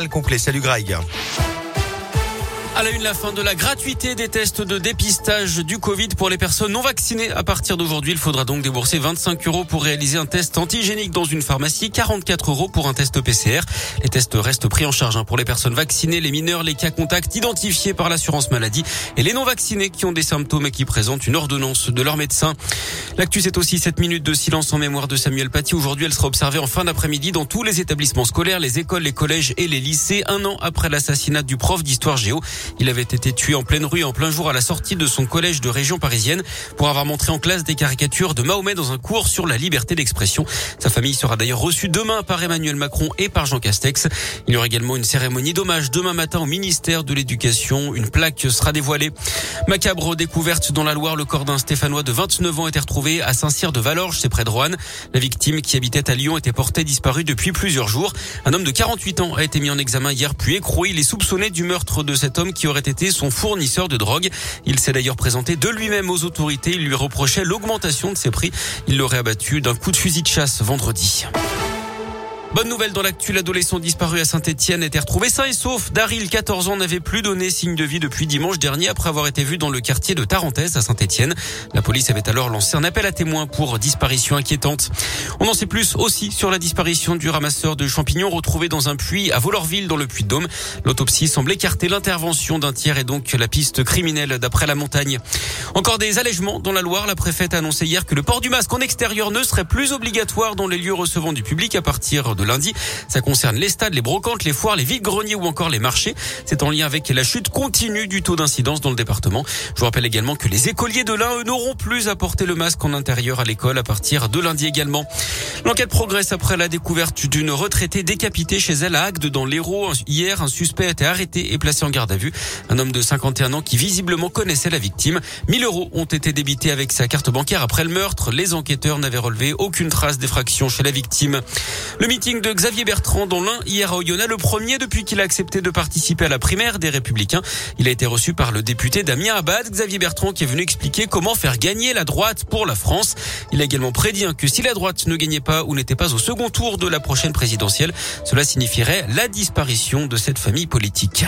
complet. Salut Greg. À la une, la fin de la gratuité des tests de dépistage du Covid pour les personnes non vaccinées. À partir d'aujourd'hui, il faudra donc débourser 25 euros pour réaliser un test antigénique dans une pharmacie, 44 euros pour un test PCR. Les tests restent pris en charge hein, pour les personnes vaccinées, les mineurs, les cas contacts identifiés par l'assurance maladie et les non vaccinés qui ont des symptômes et qui présentent une ordonnance de leur médecin. L'actu, c'est aussi 7 minutes de silence en mémoire de Samuel Paty. Aujourd'hui, elle sera observée en fin d'après-midi dans tous les établissements scolaires, les écoles, les collèges et les lycées, un an après l'assassinat du prof d'histoire géo. Il avait été tué en pleine rue en plein jour à la sortie de son collège de région parisienne pour avoir montré en classe des caricatures de Mahomet dans un cours sur la liberté d'expression. Sa famille sera d'ailleurs reçue demain par Emmanuel Macron et par Jean Castex. Il y aura également une cérémonie d'hommage demain matin au ministère de l'Éducation. Une plaque sera dévoilée. Macabre découverte dans la Loire, le corps d'un Stéphanois de 29 ans a été à Saint-Cyr de Valorges, c'est près de Roanne. La victime qui habitait à Lyon était portée disparue depuis plusieurs jours. Un homme de 48 ans a été mis en examen hier puis écroué. Il est soupçonné du meurtre de cet homme qui aurait été son fournisseur de drogue. Il s'est d'ailleurs présenté de lui-même aux autorités. Il lui reprochait l'augmentation de ses prix. Il l'aurait abattu d'un coup de fusil de chasse vendredi. Bonne nouvelle dans l'actu, l'adolescent disparu à Saint-Etienne était retrouvé sain et sauf. Daryl, 14 ans, n'avait plus donné signe de vie depuis dimanche dernier après avoir été vu dans le quartier de Tarentaise à Saint-Etienne. La police avait alors lancé un appel à témoins pour disparition inquiétante. On en sait plus aussi sur la disparition du ramasseur de champignons retrouvé dans un puits à Volorville dans le Puy-de-Dôme. L'autopsie semble écarter l'intervention d'un tiers et donc la piste criminelle d'après la montagne. Encore des allègements dans la Loire. La préfète a annoncé hier que le port du masque en extérieur ne serait plus obligatoire dans les lieux recevant du public à partir de lundi. Ça concerne les stades, les brocantes, les foires, les vides-greniers ou encore les marchés. C'est en lien avec la chute continue du taux d'incidence dans le département. Je vous rappelle également que les écoliers de l'Ain, n'auront plus à porter le masque en intérieur à l'école à partir de lundi également. L'enquête progresse après la découverte d'une retraitée décapitée chez elle à Agde dans l'Hérault. Hier, un suspect a été arrêté et placé en garde à vue. Un homme de 51 ans qui visiblement connaissait la victime. 1000 euros ont été débités avec sa carte bancaire après le meurtre. Les enquêteurs n'avaient relevé aucune trace d'effraction chez la victime. Le meeting de Xavier Bertrand dans l'un hier à Oyonnax, le premier depuis qu'il a accepté de participer à la primaire des Républicains. Il a été reçu par le député Damien Abad, Xavier Bertrand qui est venu expliquer comment faire gagner la droite pour la France. Il a également prédit hein, que si la droite ne gagnait pas ou n'était pas au second tour de la prochaine présidentielle, cela signifierait la disparition de cette famille politique.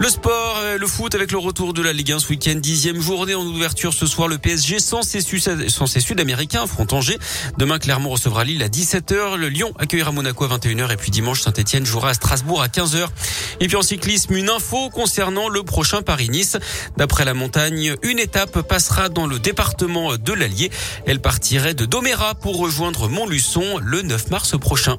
Le sport, le foot avec le retour de la Ligue 1 ce week-end, dixième journée en ouverture ce soir. Le PSG sans ses, Sud-Américains affronte Angers. Demain, Clermont recevra Lille à 17h. Le Lyon accueillera Monaco à 21h. Et puis dimanche, Saint-Etienne jouera à Strasbourg à 15h. Et puis en cyclisme, une info concernant le prochain Paris-Nice. D'après la montagne, une étape passera dans le département de l'Allier. Elle partirait de Doméra pour rejoindre Montluçon le 9 mars prochain.